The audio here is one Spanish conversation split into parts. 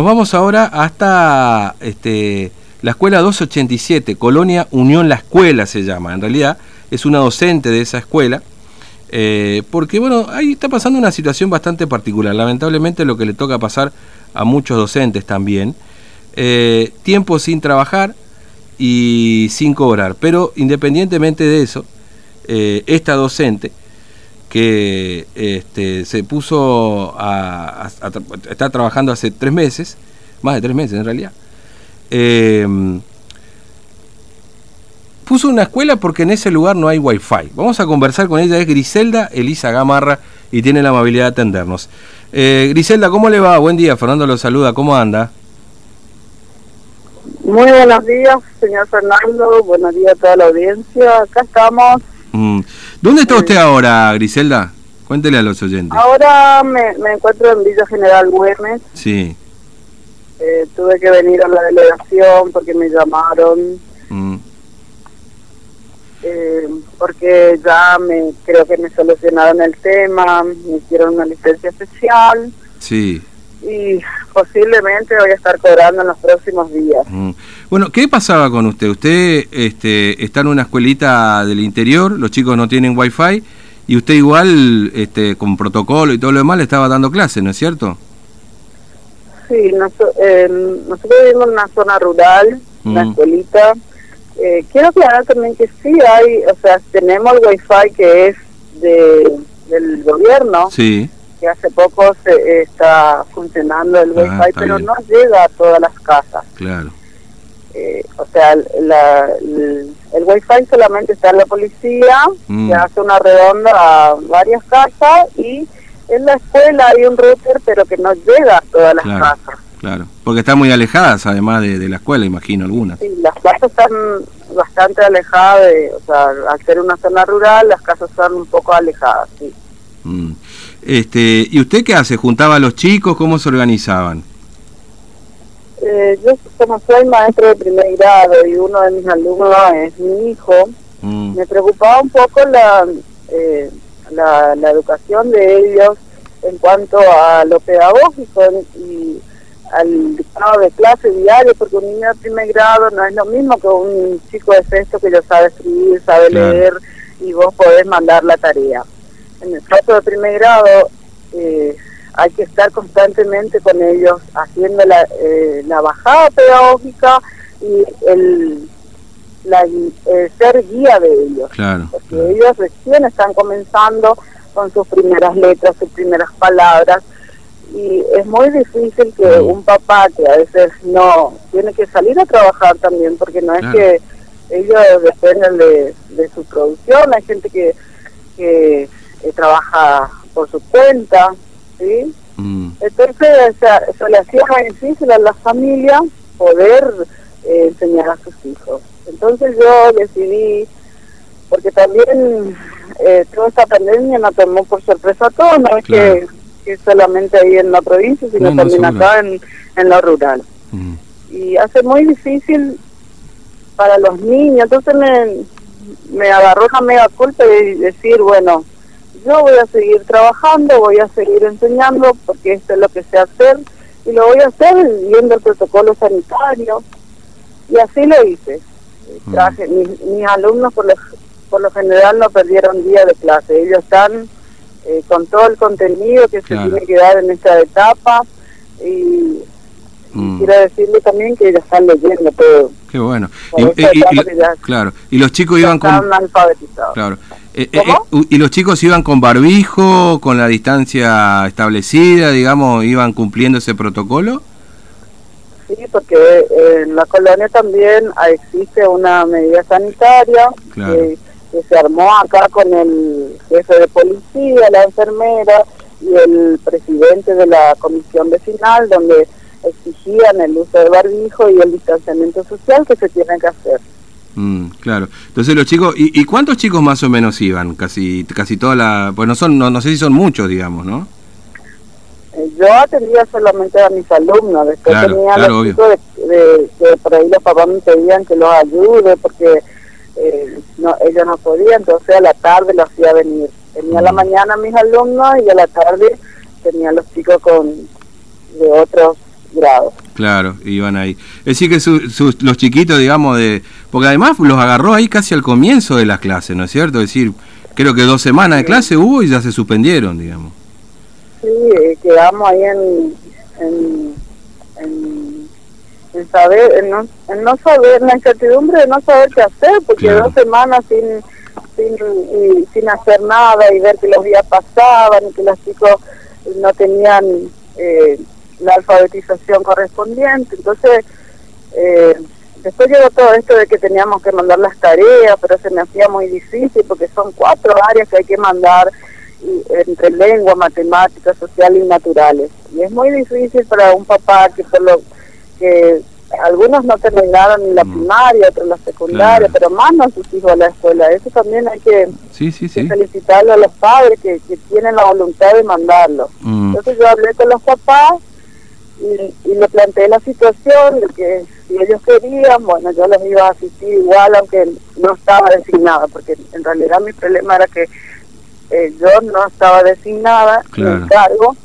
Nos vamos ahora hasta este, la escuela 287, Colonia Unión La Escuela se llama. En realidad es una docente de esa escuela. Eh, porque bueno, ahí está pasando una situación bastante particular. Lamentablemente lo que le toca pasar a muchos docentes también. Eh, tiempo sin trabajar y sin cobrar. Pero independientemente de eso, eh, esta docente que este, se puso a, está trabajando hace tres meses, más de tres meses en realidad, em, puso una escuela porque en ese lugar no hay wifi. Vamos a conversar con ella, es Griselda Elisa Gamarra y tiene la amabilidad de atendernos. Eh, Griselda, ¿cómo le va? Buen día, Fernando lo saluda, ¿cómo anda? Muy buenos días, señor Fernando, buenos días a toda la audiencia, acá estamos Mm. ¿Dónde está usted ahora, Griselda? Cuéntele a los oyentes. Ahora me, encuentro en Villa General Güemes. Sí. Eh, tuve que venir a la delegación porque me llamaron. Mm. Eh, porque ya me creo que me solucionaron el tema, me hicieron una licencia especial. Sí y posiblemente voy a estar cobrando en los próximos días. Mm. Bueno, ¿qué pasaba con usted? Usted este, está en una escuelita del interior, los chicos no tienen wifi y usted igual este, con protocolo y todo lo demás le estaba dando clases, ¿no es cierto? Sí, nosotros, vivimos en una zona rural, una mm. escuelita. Eh, quiero aclarar también que sí hay, o sea, tenemos el wifi que es de, del gobierno. Sí que hace poco se está funcionando el ah, Wi-Fi, pero no llega a todas las casas. Claro. Eh, o sea, la, el, Wi-Fi solamente está en la policía, mm. que hace una redonda a varias casas y en la escuela hay un router, pero que no llega a todas las casas. Claro, porque están muy alejadas además de, la escuela, imagino algunas. Sí, las casas están bastante alejadas, de, o sea, al ser una zona rural, las casas están un poco alejadas, sí. Mm. Este, ¿Y usted qué hace? ¿Juntaba a los chicos? ¿Cómo se organizaban? Eh, yo como soy maestro de primer grado y uno de mis alumnos es mi hijo, mm. me preocupaba un poco la, eh, la, la, educación de ellos en cuanto a lo pedagógico y al dictado de clase diario, porque un niño de primer grado no es lo mismo que un chico de sexto que ya sabe escribir, sabe leer y vos podés mandar la tarea en el caso de primer grado, eh, hay que estar constantemente con ellos haciendo la, eh, la bajada pedagógica y el, la, ser guía de ellos. porque ellos recién están comenzando con sus primeras letras, sus primeras palabras. Y es muy difícil que un papá que a veces no tiene que salir a trabajar también, porque no es que ellos dependen de, de su producción, hay gente que, que eh, trabaja por su cuenta, ¿sí? Mm. Entonces, eso le hacía más difícil a la familia poder eh, enseñar a sus hijos. Entonces yo decidí, porque también eh, toda esta pandemia nos tomó por sorpresa a todos, no es que, solamente ahí en la provincia, sino también acá en, en lo rural. Mm. Y hace muy difícil para los niños, entonces me, me agarró una mega culpa de decir, bueno, yo voy a seguir trabajando, voy a seguir enseñando porque esto es lo que sé hacer y lo voy a hacer viendo el protocolo sanitario y así lo hice. Mm. Traje, mis, alumnos por lo, por lo general no perdieron día de clase, ellos están eh, con todo el contenido que se tiene que dar en esta etapa y, mm. quiero decirle también que ellos están leyendo todo. Qué bueno. claro, y los chicos iban con... alfabetizados. Claro. Eh, eh, eh, ¿Y los chicos iban con barbijo, con la distancia establecida, digamos, iban cumpliendo ese protocolo? Sí, porque en la colonia también existe una medida sanitaria que, se armó acá con el jefe de policía, la enfermera y el presidente de la comisión vecinal, donde exigían el uso de barbijo y el distanciamiento social que se tiene que hacer. Mm, claro. Entonces los chicos, ¿y, cuántos chicos más o menos iban? Casi casi toda la, pues no son, no, no sé si son muchos, digamos, ¿no? Eh, yo atendía solamente a mis alumnos, después tenía los chicos de, que por ahí los papás me pedían que los ayude porque eh, no, ellos no podían, entonces a la tarde los hacía venir. Tenía a la mm. mañana mis alumnos y a la tarde tenía los chicos con de otros grado. Claro, iban ahí. Es decir, que los chiquitos, digamos, de porque además los agarró ahí casi al comienzo de las clases, ¿no es cierto? Es decir, creo que dos semanas de clase hubo y ya se suspendieron, digamos. Sí, eh, quedamos ahí en, en, en, saber, en no, en no saber, la incertidumbre de no saber qué hacer, porque dos semanas sin sin, y, sin hacer nada y ver que los días pasaban y que los chicos no tenían eh, la alfabetización correspondiente. Entonces, eh, después llegó todo esto de que teníamos que mandar las tareas, pero se me hacía muy difícil porque son cuatro áreas que hay que mandar entre lengua, matemáticas, sociales y naturales. Y es muy difícil para un papá que por lo que algunos no terminaron ni la mm. primaria, otros la secundaria, pero mandan sus hijos a la escuela. Eso también hay que, sí, sí, felicitarle a los padres que, tienen la voluntad de mandarlo. Mm. Entonces yo hablé con los papás y, le planteé la situación de que si ellos querían, bueno, yo les iba a asistir igual, aunque no estaba designada, porque en realidad mi problema era que eh, yo no estaba designada en cargo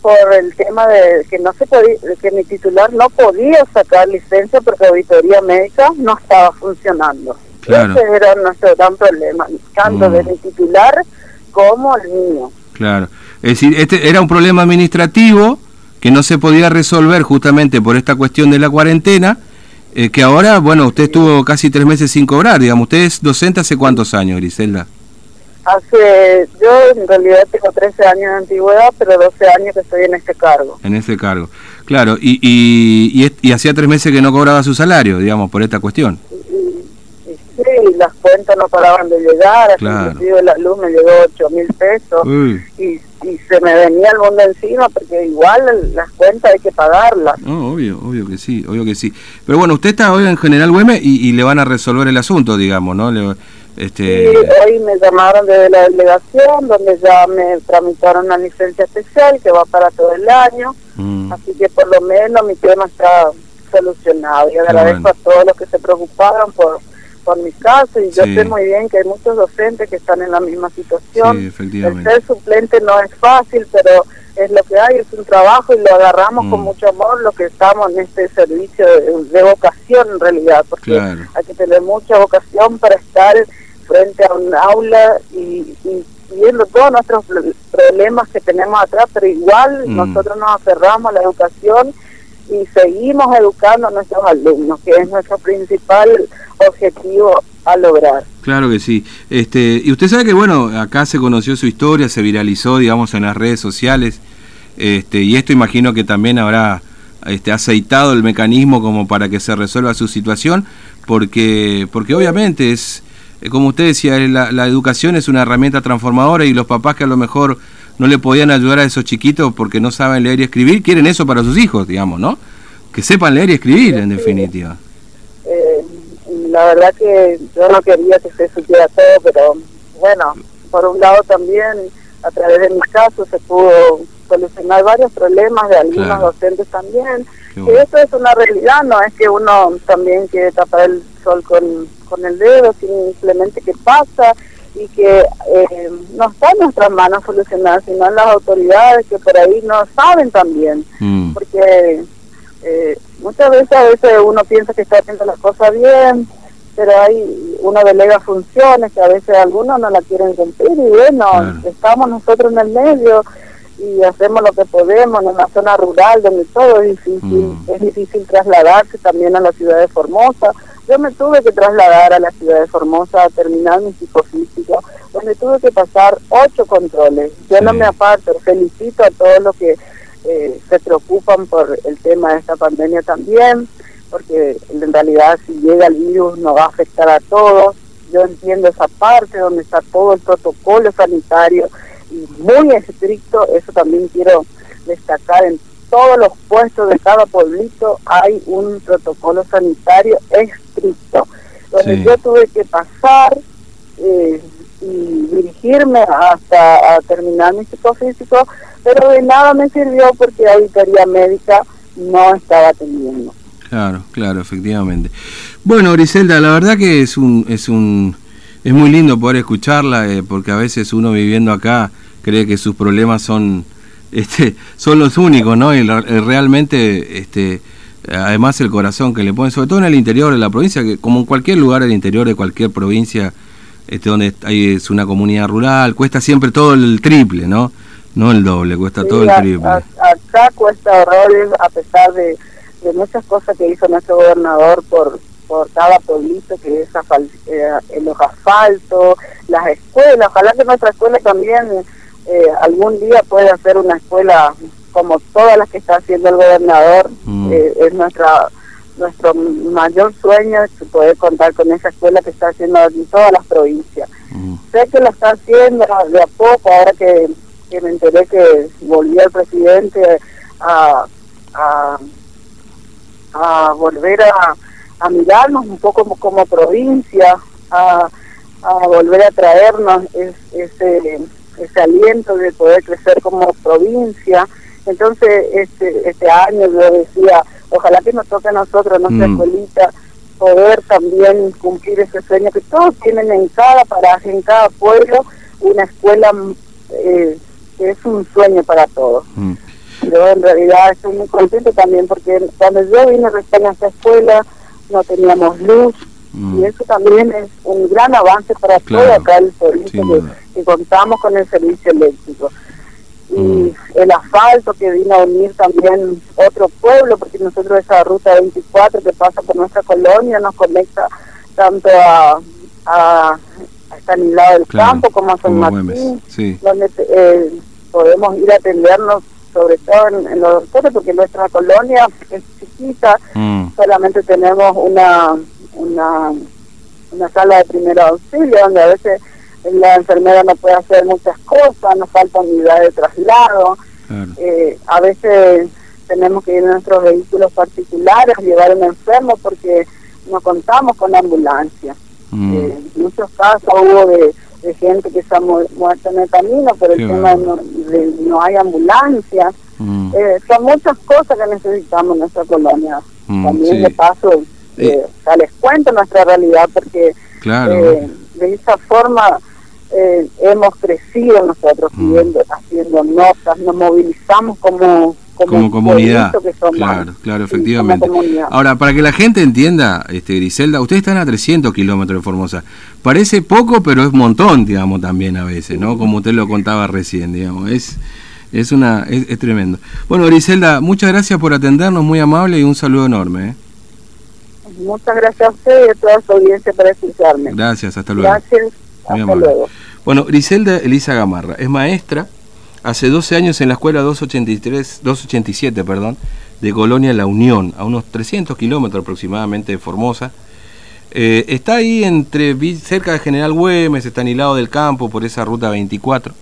por el tema de que no se podía, que mi titular no podía sacar licencia porque auditoría médica no estaba funcionando. Ese era nuestro gran problema, tanto mm. de mi titular como el mío. Claro. Es decir, este era un problema administrativo que no se podía resolver justamente por esta cuestión de la cuarentena, eh, que ahora, bueno, usted estuvo casi tres meses sin cobrar, digamos, usted es docente hace cuántos años, Griselda? Hace, yo en realidad tengo 13 años de antigüedad, pero 12 años que estoy en este cargo. En este cargo, claro, y, y, y, hacía tres meses que no cobraba su salario, digamos, por esta cuestión. Sí, las cuentas no paraban de llegar, claro. inclusive la luz me llegó 8 mil pesos y, y, se me venía el mundo encima porque igual las cuentas hay que pagarlas. No, obvio, obvio que sí, obvio que sí. Pero bueno, usted está hoy en General Güemes y, y le van a resolver el asunto, digamos, ¿no? Le, este... hoy me llamaron desde la delegación, donde ya me tramitaron una licencia especial que va para todo el año, mm. así que por lo menos mi tema está solucionado y agradezco a todos los que se preocuparon por por mi caso y yo sé muy bien que hay muchos docentes que están en la misma situación. el ser suplente no es fácil, pero es lo que hay, es un trabajo y lo agarramos con mm. mucho amor, lo que estamos en este servicio de, vocación en realidad, porque hay que tener mucha vocación para estar frente a un aula y, viendo todos nuestros problemas que tenemos atrás, pero igual mm. nosotros nos aferramos a la educación y seguimos educando a nuestros alumnos, que es nuestro principal objetivo a lograr. Claro que sí. Este, y usted sabe que, bueno, acá se conoció su historia, se viralizó, digamos, en las redes sociales, este, y esto imagino que también habrá este, aceitado el mecanismo como para que se resuelva su situación, porque, porque obviamente es como usted decía, la, la, educación es una herramienta transformadora y los papás que a lo mejor no le podían ayudar a esos chiquitos porque no saben leer y escribir, quieren eso para sus hijos, digamos, ¿no? Que sepan leer y escribir, en definitiva. Eh, la verdad que yo no quería que se supiera todo, pero bueno, por un lado también, a través de mis casos, se pudo solucionar varios problemas de algunos docentes también. Y eso es una realidad, no es que uno también quiere tapar el sol con con el dedo, simplemente que pasa y que eh, no está en nuestras manos solucionar, sino en las autoridades que por ahí no saben también. Mm. Porque eh, muchas veces a veces uno piensa que está haciendo las cosas bien, pero hay uno delega funciones que a veces algunos no la quieren cumplir y bueno, estamos nosotros en el medio y hacemos lo que podemos en una zona rural donde todo es difícil, mm. es difícil trasladarse también a la ciudad de Formosa yo me tuve que trasladar a la ciudad de Formosa a terminar mi psicofísico, donde tuve que pasar ocho controles. Yo no me aparto, felicito a todos los que eh, se preocupan por el tema de esta pandemia también, porque en realidad si llega el virus nos va a afectar a todos. Yo entiendo esa parte donde está todo el protocolo sanitario y muy estricto, eso también quiero destacar en todos los puestos de cada pueblito hay un protocolo sanitario estricto, donde yo tuve que pasar eh, y dirigirme hasta terminar mi psicofísico, pero de nada me sirvió porque la auditoría médica no estaba atendiendo. Claro, claro, efectivamente. Bueno, Griselda, la verdad que es un es un es muy lindo poder escucharla eh, porque a veces uno viviendo acá cree que sus problemas son este, son los únicos, ¿no? Y realmente, este, además el corazón que le ponen, sobre todo en el interior de la provincia, que como en cualquier lugar del interior de cualquier provincia, este, donde hay, es una comunidad rural, cuesta siempre todo el triple, ¿no? No el doble, cuesta todo el triple. acá cuesta horrores, a pesar de, de muchas cosas que hizo nuestro gobernador por por cada pueblito que es eh, en los asfaltos, las escuelas. Ojalá que nuestra escuela también eh, algún día pueda ser una escuela como todas las que está haciendo el gobernador. Mm. Eh, es nuestra nuestro mayor sueño es poder contar con esa escuela que está haciendo en todas las provincias. Mm. Sé que lo está haciendo de a poco, ahora que, me enteré que volvió el presidente a, a, a volver a a mirarnos un poco como, provincia, a, volver a traernos ese, ese aliento de poder crecer como provincia. Entonces, este, este año yo decía, ojalá que nos toque a nosotros, nuestra mm. escuelita, poder también cumplir ese sueño que todos tienen en cada paraje, en cada pueblo, una escuela eh, que es un sueño para todos. Mm. Yo en realidad estoy muy contento también porque cuando yo vine recién a esta escuela, no teníamos luz, mm. y eso también es un gran avance para todo acá el servicio que, contamos con el servicio eléctrico. Y mm. el asfalto que vino a unir también otro pueblo, porque nosotros esa ruta 24 que pasa por nuestra colonia nos conecta tanto a, a, a lado del Campo como a San Martín, donde eh, podemos ir a atendernos sobre todo en, los doctores, porque nuestra colonia es chiquita, mm. solamente tenemos una, una, una sala de primer auxilio donde a veces la enfermera no puede hacer muchas cosas, nos falta unidad de traslado, eh, a veces tenemos que ir en nuestros vehículos particulares, llevar un enfermo porque no contamos con ambulancia. Mm. Eh, en muchos casos hubo de de gente que está muerta en el camino, pero el tema no, de, no hay ambulancia. Mm. Eh, son muchas cosas que necesitamos en nuestra colonia. Mm, También de paso, eh, les cuento nuestra realidad porque eh, de esa forma eh, hemos crecido nosotros mm. haciendo notas, nos movilizamos como como, comunidad. claro, claro, efectivamente. Ahora, para que la gente entienda, este, Griselda, ustedes están a 300 kilómetros de Formosa. Parece poco, pero es un montón, digamos, también a veces, ¿no? Como usted lo contaba recién, digamos. Es, es, una, es, tremendo. Bueno, Griselda, muchas gracias por atendernos, muy amable y un saludo enorme. ¿eh? Muchas gracias a usted y a toda su audiencia por escucharme. Gracias, hasta luego. Gracias, luego. Bueno, Griselda Elisa Gamarra es maestra hace 12 años en la escuela 283, 287 perdón, de Colonia La Unión, a unos 300 kilómetros aproximadamente de Formosa. Eh, está ahí entre cerca de General Güemes, está en lado del campo por esa ruta 24